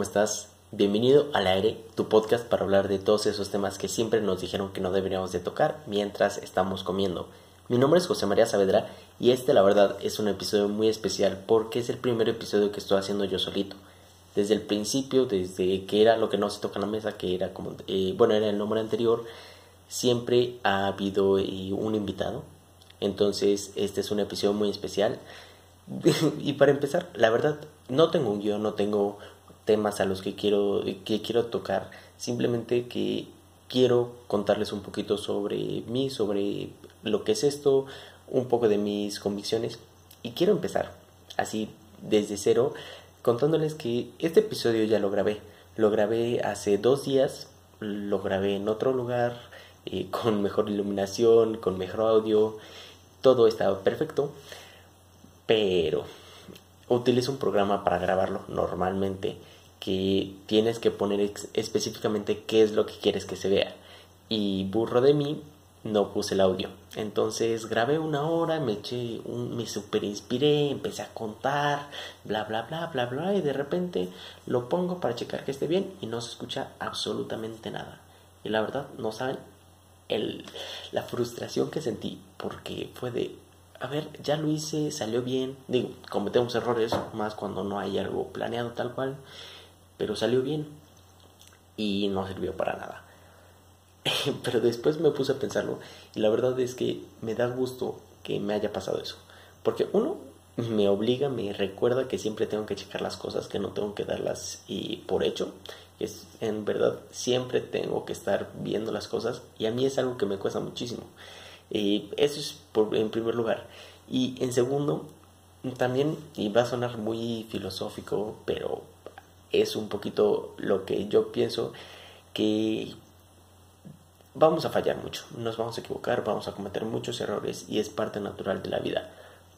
¿cómo estás? Bienvenido al aire, tu podcast para hablar de todos esos temas que siempre nos dijeron que no deberíamos de tocar mientras estamos comiendo. Mi nombre es José María Saavedra y este la verdad es un episodio muy especial porque es el primer episodio que estoy haciendo yo solito. Desde el principio, desde que era lo que no se toca en la mesa, que era como, eh, bueno, era el nombre anterior, siempre ha habido eh, un invitado. Entonces, este es un episodio muy especial. y para empezar, la verdad, no tengo un guion, no tengo temas a los que quiero, que quiero tocar, simplemente que quiero contarles un poquito sobre mí, sobre lo que es esto, un poco de mis convicciones. Y quiero empezar así desde cero contándoles que este episodio ya lo grabé, lo grabé hace dos días, lo grabé en otro lugar, eh, con mejor iluminación, con mejor audio, todo estaba perfecto, pero utilizo un programa para grabarlo normalmente que tienes que poner específicamente qué es lo que quieres que se vea. Y burro de mí, no puse el audio. Entonces grabé una hora, me eché, un, me super inspiré, empecé a contar, bla, bla, bla, bla, bla, y de repente lo pongo para checar que esté bien y no se escucha absolutamente nada. Y la verdad, no saben el, la frustración que sentí, porque fue de, a ver, ya lo hice, salió bien. Digo, cometemos errores, más cuando no hay algo planeado tal cual pero salió bien y no sirvió para nada. pero después me puse a pensarlo y la verdad es que me da gusto que me haya pasado eso. Porque uno, me obliga, me recuerda que siempre tengo que checar las cosas, que no tengo que darlas y por hecho. Es, en verdad, siempre tengo que estar viendo las cosas y a mí es algo que me cuesta muchísimo. Eso es por, en primer lugar. Y en segundo, también, y va a sonar muy filosófico, pero es un poquito lo que yo pienso que vamos a fallar mucho, nos vamos a equivocar, vamos a cometer muchos errores y es parte natural de la vida.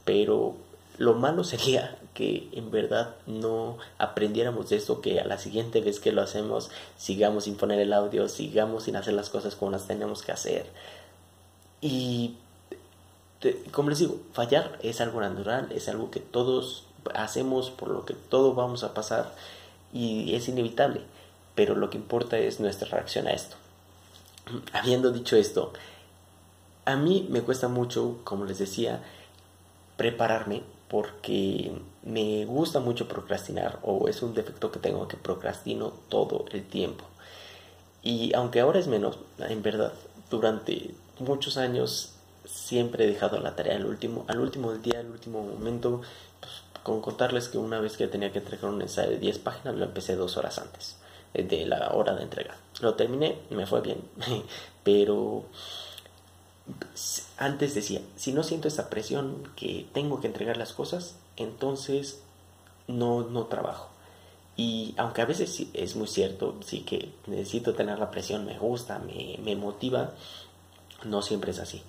Pero lo malo sería que en verdad no aprendiéramos de esto, que a la siguiente vez que lo hacemos sigamos sin poner el audio, sigamos sin hacer las cosas como las tenemos que hacer. Y como les digo, fallar es algo natural, es algo que todos hacemos, por lo que todos vamos a pasar y es inevitable, pero lo que importa es nuestra reacción a esto. Habiendo dicho esto, a mí me cuesta mucho, como les decía, prepararme porque me gusta mucho procrastinar o es un defecto que tengo que procrastino todo el tiempo. Y aunque ahora es menos, en verdad, durante muchos años siempre he dejado la tarea al último, al último día, al último momento, con contarles que una vez que tenía que entregar un ensayo de 10 páginas, lo empecé dos horas antes de la hora de entrega. Lo terminé, me fue bien, pero antes decía, si no siento esa presión que tengo que entregar las cosas, entonces no, no trabajo. Y aunque a veces es muy cierto, sí que necesito tener la presión, me gusta, me, me motiva, no siempre es así.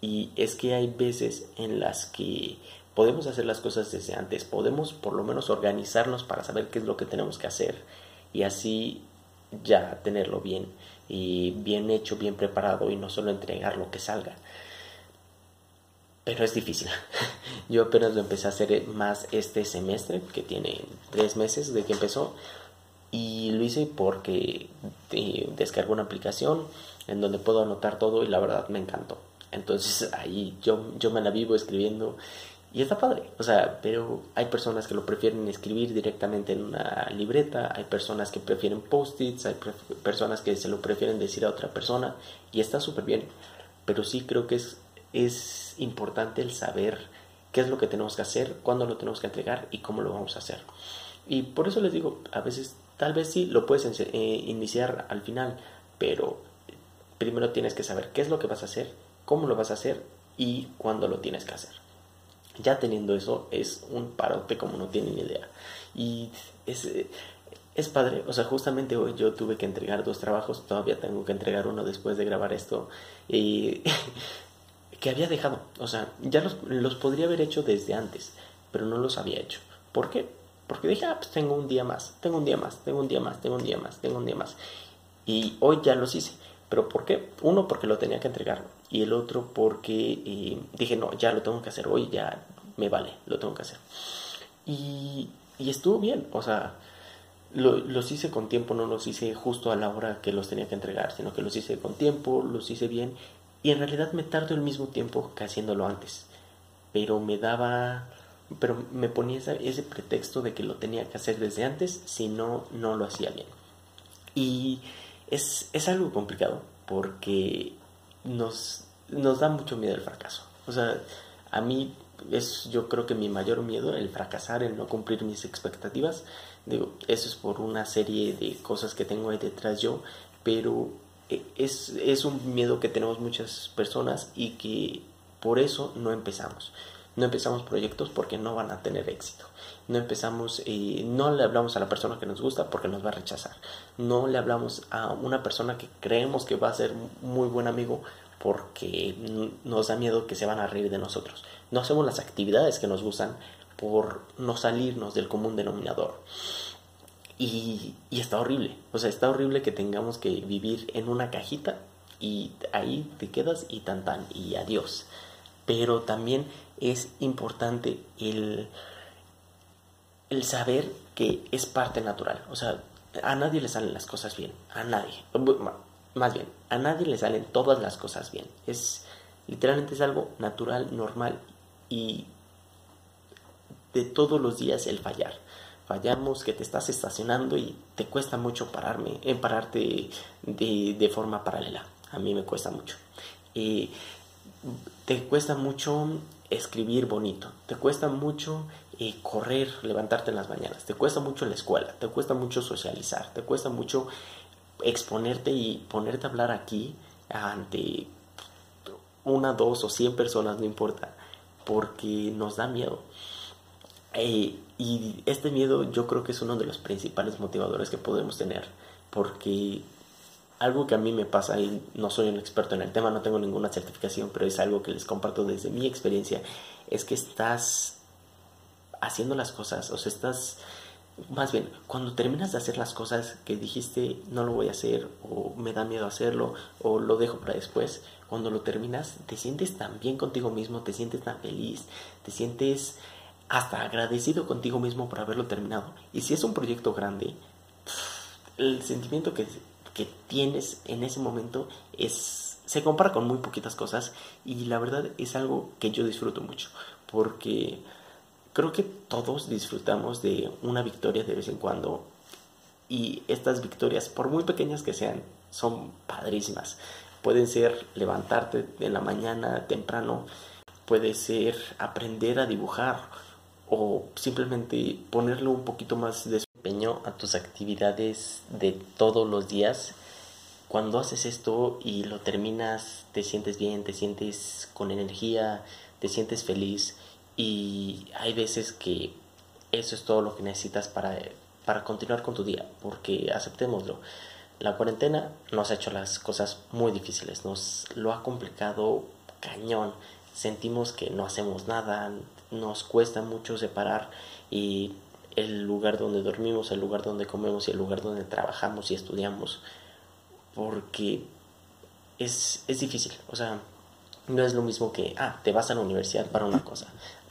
Y es que hay veces en las que podemos hacer las cosas desde antes, podemos por lo menos organizarnos para saber qué es lo que tenemos que hacer y así ya tenerlo bien y bien hecho, bien preparado y no solo entregar lo que salga. Pero es difícil. Yo apenas lo empecé a hacer más este semestre, que tiene tres meses de que empezó, y lo hice porque eh, descargo una aplicación en donde puedo anotar todo y la verdad me encantó. Entonces ahí yo, yo me la vivo escribiendo y está padre, o sea, pero hay personas que lo prefieren escribir directamente en una libreta, hay personas que prefieren post-its, hay personas que se lo prefieren decir a otra persona y está súper bien. Pero sí creo que es, es importante el saber qué es lo que tenemos que hacer, cuándo lo tenemos que entregar y cómo lo vamos a hacer. Y por eso les digo, a veces tal vez sí lo puedes eh, iniciar al final, pero primero tienes que saber qué es lo que vas a hacer, cómo lo vas a hacer y cuándo lo tienes que hacer ya teniendo eso es un parote como no tienen idea. Y es, es padre, o sea, justamente hoy yo tuve que entregar dos trabajos, todavía tengo que entregar uno después de grabar esto, y que había dejado, o sea, ya los, los podría haber hecho desde antes, pero no los había hecho. ¿Por qué? Porque dije, ah, pues tengo un día más, tengo un día más, tengo un día más, tengo un día más, tengo un día más. Y hoy ya los hice. ¿Pero por qué? Uno, porque lo tenía que entregar. Y el otro, porque eh, dije, no, ya lo tengo que hacer hoy, ya me vale, lo tengo que hacer. Y, y estuvo bien, o sea, los hice con tiempo, no los hice justo a la hora que los tenía que entregar, sino que los hice con tiempo, los hice bien y en realidad me tardo el mismo tiempo que haciéndolo antes. Pero me daba, pero me ponía ese pretexto de que lo tenía que hacer desde antes, si no, no lo hacía bien. Y es, es algo complicado porque nos, nos da mucho miedo el fracaso. O sea, a mí es yo creo que mi mayor miedo, el fracasar, el no cumplir mis expectativas. Digo, eso es por una serie de cosas que tengo ahí detrás yo, pero es, es un miedo que tenemos muchas personas y que por eso no empezamos. No empezamos proyectos porque no van a tener éxito. No empezamos, eh, no le hablamos a la persona que nos gusta porque nos va a rechazar. No le hablamos a una persona que creemos que va a ser muy buen amigo porque nos da miedo que se van a reír de nosotros. No hacemos las actividades que nos gustan por no salirnos del común denominador. Y, está horrible, o sea, está horrible que tengamos que vivir en una cajita y ahí te quedas y tan tan y adiós. Pero también es importante el, el saber que es parte natural. O sea, a nadie le salen las cosas bien, a nadie. Más bien, a nadie le salen todas las cosas bien. Es literalmente es algo natural, normal y de todos los días el fallar. Fallamos que te estás estacionando y te cuesta mucho pararme, en pararte de, de, forma paralela. A mí me cuesta mucho. Eh, te cuesta mucho escribir bonito, te cuesta mucho eh, correr, levantarte en las mañanas, te cuesta mucho la escuela, te cuesta mucho socializar, te cuesta mucho exponerte y ponerte a hablar aquí ante una, dos o cien personas, no importa, porque nos da miedo. Eh, y este miedo yo creo que es uno de los principales motivadores que podemos tener, porque algo que a mí me pasa, y no soy un experto en el tema, no tengo ninguna certificación, pero es algo que les comparto desde mi experiencia, es que estás haciendo las cosas, o sea, estás más bien, cuando terminas de hacer las cosas que dijiste no lo voy a hacer o me da miedo hacerlo o lo dejo para después, cuando lo terminas te sientes tan bien contigo mismo, te sientes tan feliz, te sientes hasta agradecido contigo mismo por haberlo terminado. Y si es un proyecto grande, el sentimiento que, que tienes en ese momento es se compara con muy poquitas cosas y la verdad es algo que yo disfruto mucho porque Creo que todos disfrutamos de una victoria de vez en cuando y estas victorias, por muy pequeñas que sean, son padrísimas. Pueden ser levantarte en la mañana temprano, puede ser aprender a dibujar o simplemente ponerle un poquito más de empeño a tus actividades de todos los días. Cuando haces esto y lo terminas, te sientes bien, te sientes con energía, te sientes feliz y hay veces que eso es todo lo que necesitas para, para continuar con tu día, porque aceptémoslo. La cuarentena nos ha hecho las cosas muy difíciles, nos lo ha complicado cañón. Sentimos que no hacemos nada, nos cuesta mucho separar y el lugar donde dormimos, el lugar donde comemos y el lugar donde trabajamos y estudiamos, porque es, es difícil. O sea, no es lo mismo que, ah, te vas a la universidad para una cosa,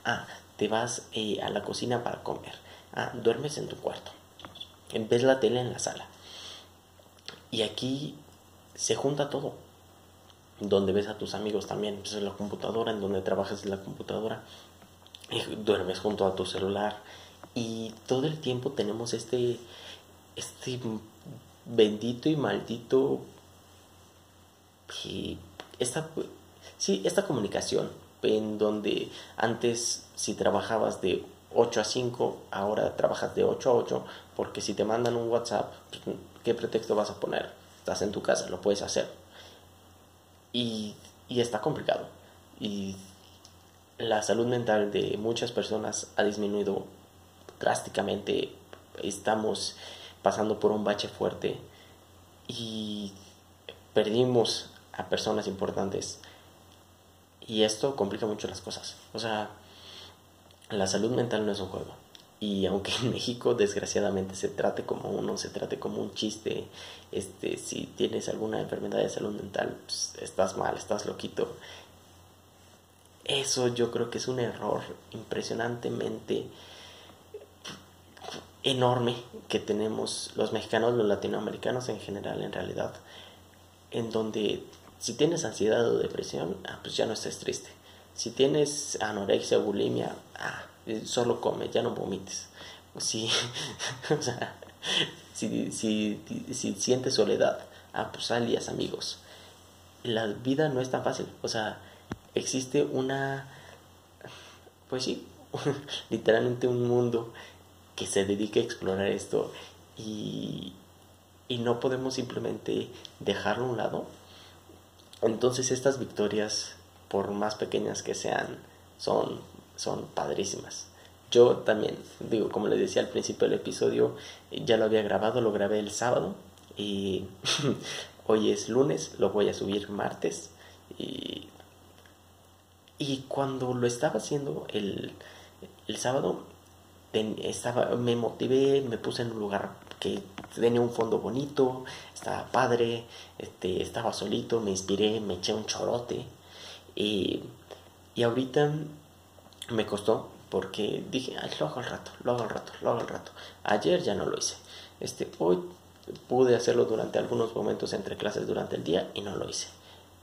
Ah, te vas eh, a la cocina para comer. Ah, duermes en tu cuarto. Ves la tele en la sala. Y aquí se junta todo. Donde ves a tus amigos también, pues en la computadora, en donde trabajas en la computadora. duermes junto a tu celular. Y todo el tiempo tenemos este, este bendito y maldito esta, sí, esta comunicación en donde antes si trabajabas de 8 a 5, ahora trabajas de 8 a 8, porque si te mandan un WhatsApp, pues, ¿qué pretexto vas a poner? Estás en tu casa, lo puedes hacer. Y, y está complicado. Y la salud mental de muchas personas ha disminuido drásticamente. Estamos pasando por un bache fuerte y perdimos a personas importantes y esto complica mucho las cosas. O sea, la salud mental no es un juego. Y aunque en México desgraciadamente se trate como uno, se trate como un chiste, este, si tienes alguna enfermedad de salud mental, pues, estás mal, estás loquito. Eso yo creo que es un error impresionantemente enorme que tenemos los mexicanos, los latinoamericanos en general, en realidad, en donde si tienes ansiedad o depresión, ah, pues ya no estés triste. Si tienes anorexia bulimia, ah, solo come, ya no vomites. Si, o sea, si, si, si, sientes soledad, ah, pues alias amigos. La vida no es tan fácil. O sea, existe una, pues sí, literalmente un mundo que se dedique a explorar esto y, y no podemos simplemente dejarlo a un lado. Entonces estas victorias, por más pequeñas que sean, son, son padrísimas. Yo también, digo, como les decía al principio del episodio, ya lo había grabado, lo grabé el sábado y hoy es lunes, lo voy a subir martes y, y cuando lo estaba haciendo el, el sábado, estaba, me motivé, me puse en un lugar que tenía un fondo bonito, estaba padre, este, estaba solito, me inspiré, me eché un chorote y, y ahorita me costó porque dije, Ay, lo hago al rato, lo hago al rato, lo hago al rato. Ayer ya no lo hice. Este, hoy pude hacerlo durante algunos momentos entre clases durante el día y no lo hice.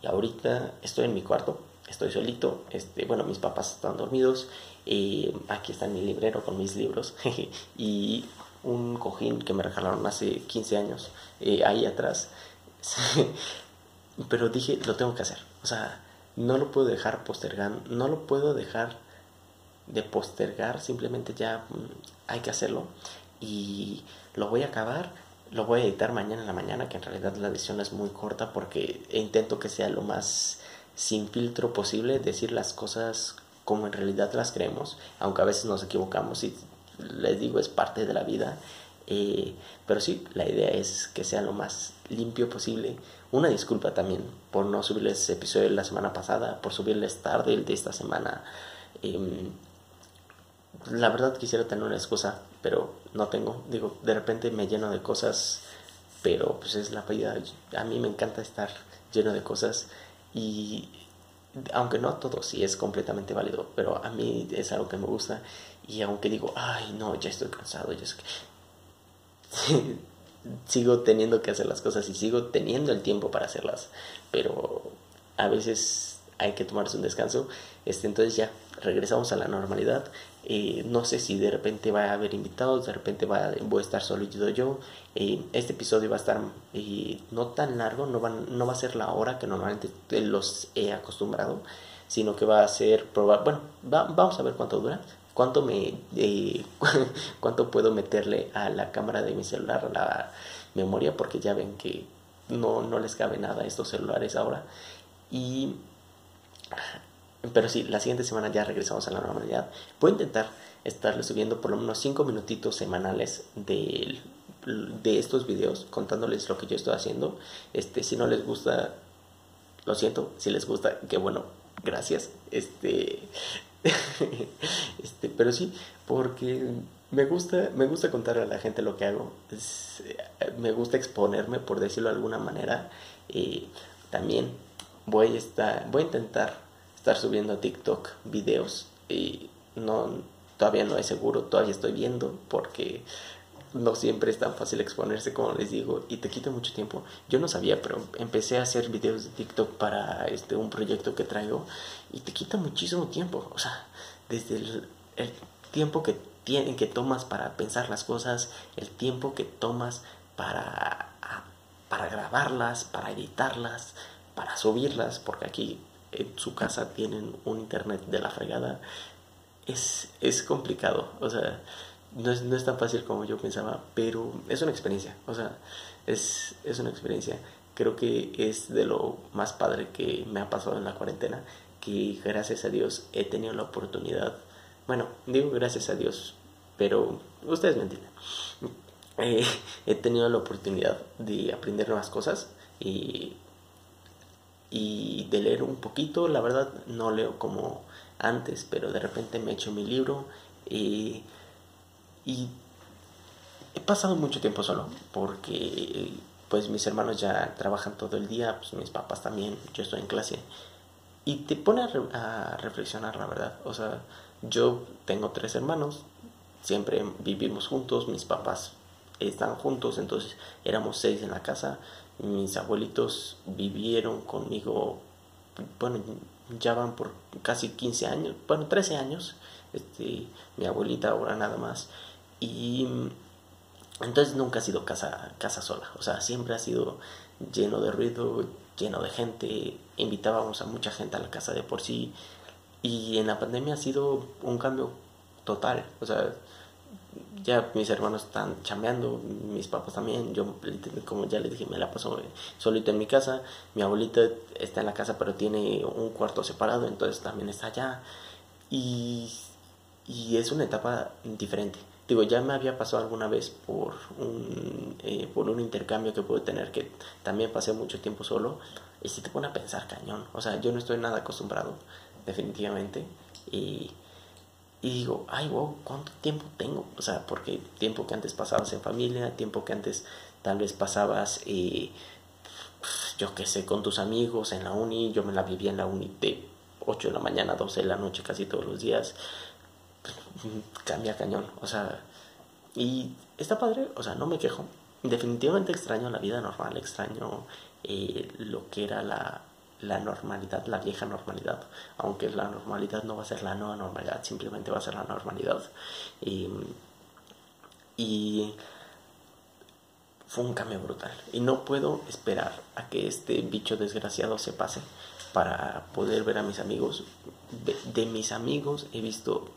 Y ahorita estoy en mi cuarto, estoy solito, este, bueno, mis papás están dormidos, aquí está mi librero con mis libros y un cojín que me regalaron hace 15 años eh, ahí atrás. Pero dije, lo tengo que hacer. O sea, no lo puedo dejar postergando, no lo puedo dejar de postergar, simplemente ya mm, hay que hacerlo y lo voy a acabar, lo voy a editar mañana en la mañana, que en realidad la edición es muy corta porque intento que sea lo más sin filtro posible, decir las cosas como en realidad las creemos, aunque a veces nos equivocamos y les digo es parte de la vida, eh, pero sí, la idea es que sea lo más limpio posible. Una disculpa también por no subirles ese episodio de la semana pasada, por subirles tarde el de esta semana. Em, la verdad quisiera tener una excusa, pero no tengo. Digo, de repente me lleno de cosas, pero pues es la vida. A mí me encanta estar lleno de cosas y aunque no todo sí es completamente válido, pero a mí es algo que me gusta y aunque digo, ay no, ya estoy cansado, ya sigo teniendo que hacer las cosas y sigo teniendo el tiempo para hacerlas, pero a veces hay que tomarse un descanso, este, entonces ya regresamos a la normalidad eh, no sé si de repente va a haber invitados, de repente va, voy a estar solo yo. Eh, este episodio va a estar eh, no tan largo, no va, no va a ser la hora que normalmente los he acostumbrado, sino que va a ser. Bueno, vamos a ver cuánto dura, cuánto me, cuánto puedo meterle a la cámara de mi celular, a la memoria, porque ya ven que no, no les cabe nada a estos celulares ahora. Y pero sí, la siguiente semana ya regresamos a la normalidad. Voy a intentar estarle subiendo por lo menos 5 minutitos semanales de, de estos videos contándoles lo que yo estoy haciendo. Este, si no les gusta, lo siento. Si les gusta, que bueno, gracias. Este, este, pero sí, porque me gusta, me gusta contarle a la gente lo que hago. me gusta exponerme, por decirlo de alguna manera. Y también voy a estar, voy a intentar estar subiendo a TikTok videos y no todavía no es seguro, todavía estoy viendo porque no siempre es tan fácil exponerse como les digo y te quita mucho tiempo. Yo no sabía, pero empecé a hacer videos de TikTok para este un proyecto que traigo y te quita muchísimo tiempo, o sea, desde el, tiempo que tienen que tomas para pensar las cosas, el tiempo que tomas para para grabarlas, para editarlas, para subirlas, porque aquí en su casa tienen un internet de la fregada, es, es complicado. O sea, no es, no es tan fácil como yo pensaba, pero es una experiencia. O sea, es, es una experiencia. Creo que es de lo más padre que me ha pasado en la cuarentena, que gracias a Dios he tenido la oportunidad, bueno, digo gracias a Dios, pero ustedes me entienden. Eh, he tenido la oportunidad de aprender nuevas cosas y y de leer un poquito, la verdad no leo como antes, pero de repente me echo mi libro y, y he pasado mucho tiempo solo porque pues mis hermanos ya trabajan todo el día, pues mis papás también, yo estoy en clase. Y te pone a, reflexionar la verdad, o sea, yo tengo tres hermanos, siempre vivimos juntos, mis papás están juntos, entonces éramos seis en la casa, mis abuelitos vivieron conmigo, bueno, ya van por casi 15 años, bueno, 13 años, este, mi abuelita ahora nada más, y entonces nunca ha sido casa, casa sola, o sea, siempre ha sido lleno de ruido, lleno de gente, invitábamos a mucha gente a la casa de por sí, y en la pandemia ha sido un cambio total, o sea, ya mis hermanos están chambeando, mis papás también, yo como ya les dije me la paso solito en mi casa, mi abuelita está en la casa pero tiene un cuarto separado, entonces también está allá. Y, y es una etapa diferente. Digo, ya me había pasado alguna vez por un, eh, por un intercambio que pude tener, que también pasé mucho tiempo solo, y si te pone a pensar cañón. O sea, yo no estoy nada acostumbrado, definitivamente. Y, y digo, ay, wow, ¿cuánto tiempo tengo? O sea, porque tiempo que antes pasabas en familia, tiempo que antes tal vez pasabas, eh, yo qué sé, con tus amigos en la uni, yo me la vivía en la uni de 8 de la mañana, 12 de la noche casi todos los días, cambia cañón, o sea, y está padre, o sea, no me quejo, definitivamente extraño la vida normal, extraño eh, lo que era la la normalidad, la vieja normalidad, aunque la normalidad no va a ser la nueva normalidad, simplemente va a ser la normalidad. Y, y fue un cambio brutal. Y no puedo esperar a que este bicho desgraciado se pase para poder ver a mis amigos. De, mis amigos he visto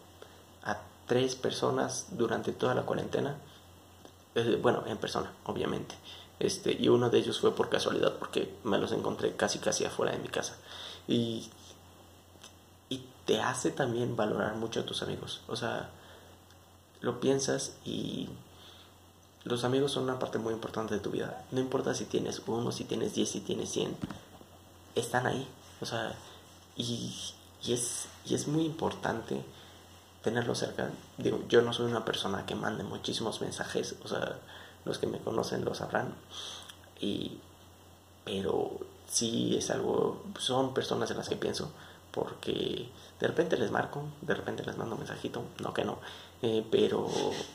tres personas durante toda la cuarentena. Eh, bueno, en persona, obviamente. Este, y uno de ellos fue por casualidad, porque me los encontré casi casi afuera de mi casa. Y, y te hace también valorar mucho a tus amigos. O sea, lo piensas y los amigos son una parte muy importante de tu vida. No importa si tienes uno, si tienes diez, si tienes cien, están ahí. O sea, y, y, es, y es muy importante tenerlos cerca. Digo, yo no soy una persona que mande muchísimos mensajes, o sea, los que me conocen lo sabrán. Y, pero sí es algo, son personas en las que pienso, porque de repente les marco, de repente les mando un mensajito, no que no, eh, pero,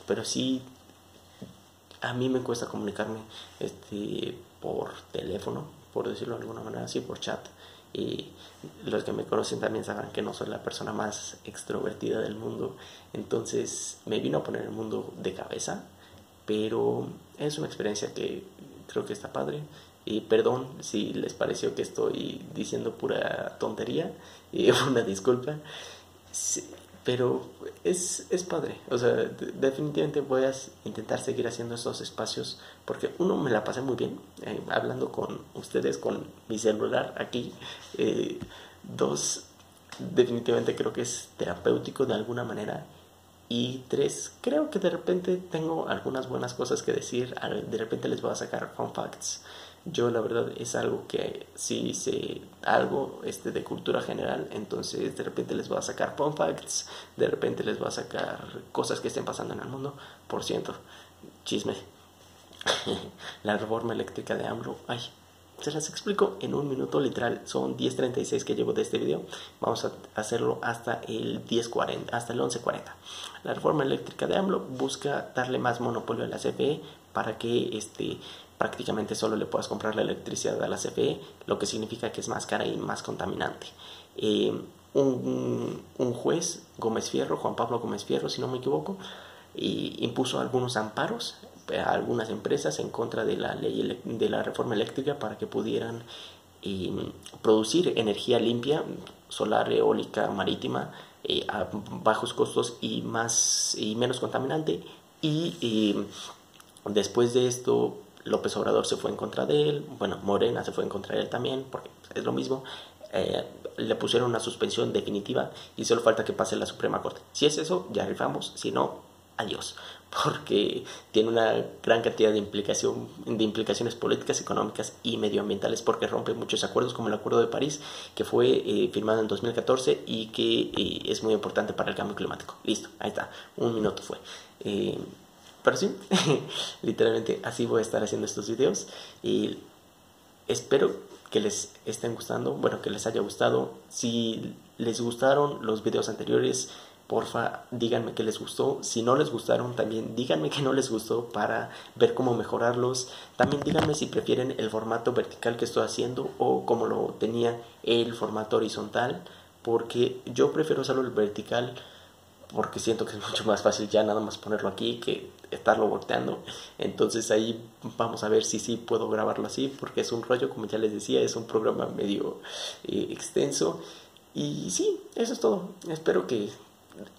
pero sí, a mí me cuesta comunicarme este, por teléfono, por decirlo de alguna manera, sí, por chat. Y los que me conocen también saben que no soy la persona más extrovertida del mundo. Entonces me vino a poner el mundo de cabeza pero es una experiencia que creo que está padre. Y perdón si les pareció que estoy diciendo pura tontería, y una disculpa, pero es, es padre. O sea, definitivamente voy a intentar seguir haciendo estos espacios porque uno me la pasé muy bien eh, hablando con ustedes con mi celular aquí. Eh, dos, definitivamente creo que es terapéutico de alguna manera y tres, creo que de repente tengo algunas buenas cosas que decir. De repente les voy a sacar fun facts. Yo la verdad es algo que sí sé algo este, de cultura general. Entonces de repente les voy a sacar fun facts. De repente les voy a sacar cosas que estén pasando en el mundo. Por ciento, chisme. la reforma eléctrica de AMLO. Ay, se las explico en un minuto literal. Son 10.36 que llevo de este video. Vamos a hacerlo hasta el 10.40, hasta el 11.40. La reforma eléctrica de AMLO busca darle más monopolio a la CFE para que este, prácticamente solo le puedas comprar la electricidad a la CFE, lo que significa que es más cara y más contaminante. Eh, un, juez, Gómez Fierro, Juan Pablo Gómez Fierro, si no me equivoco, impuso algunos amparos a algunas empresas en contra de la ley de la reforma eléctrica para que pudieran em, producir energía limpia, solar, eólica, marítima, eh, a bajos costos y más y menos contaminante. Y em, después de esto, López Obrador se fue en contra de él, bueno, Morena se fue en contra de él también, porque es lo mismo. Eh, le pusieron una suspensión definitiva y solo falta que pase la Suprema Corte. Si es eso, ya rifamos, si no, adiós porque tiene una gran cantidad de, implicación, de implicaciones políticas, económicas y medioambientales, porque rompe muchos acuerdos, como el Acuerdo de París, que fue eh, firmado en 2014 y que eh, es muy importante para el cambio climático. Listo, ahí está, un minuto fue. Eh, pero sí, literalmente así voy a estar haciendo estos videos y espero que les estén gustando, bueno, que les haya gustado. Si les gustaron los videos anteriores, porfa, díganme que les gustó. Si no les gustaron, también díganme que no les gustó para ver cómo mejorarlos. También díganme si prefieren el formato vertical que estoy haciendo o como lo tenía el formato horizontal, porque yo prefiero solo el vertical porque siento que es mucho más fácil ya nada más ponerlo aquí que estarlo volteando. Entonces ahí vamos a ver si sí puedo grabarlo así, porque es un rollo, como ya les decía, es un programa medio eh, extenso. Y sí, eso es todo. Espero que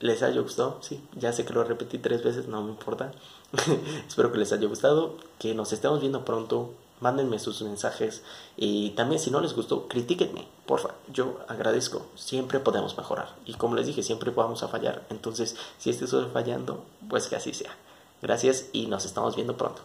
les haya gustado. Sí, ya sé que lo repetí tres veces, no me importa. Espero que les haya gustado, que nos estemos viendo pronto. Mándenme sus mensajes y también si no les gustó, critíquenme, porfa. Yo agradezco, siempre podemos mejorar. Y como les dije, siempre vamos a fallar. Entonces, si este estoy fallando, pues que así sea. Gracias y nos estamos viendo pronto.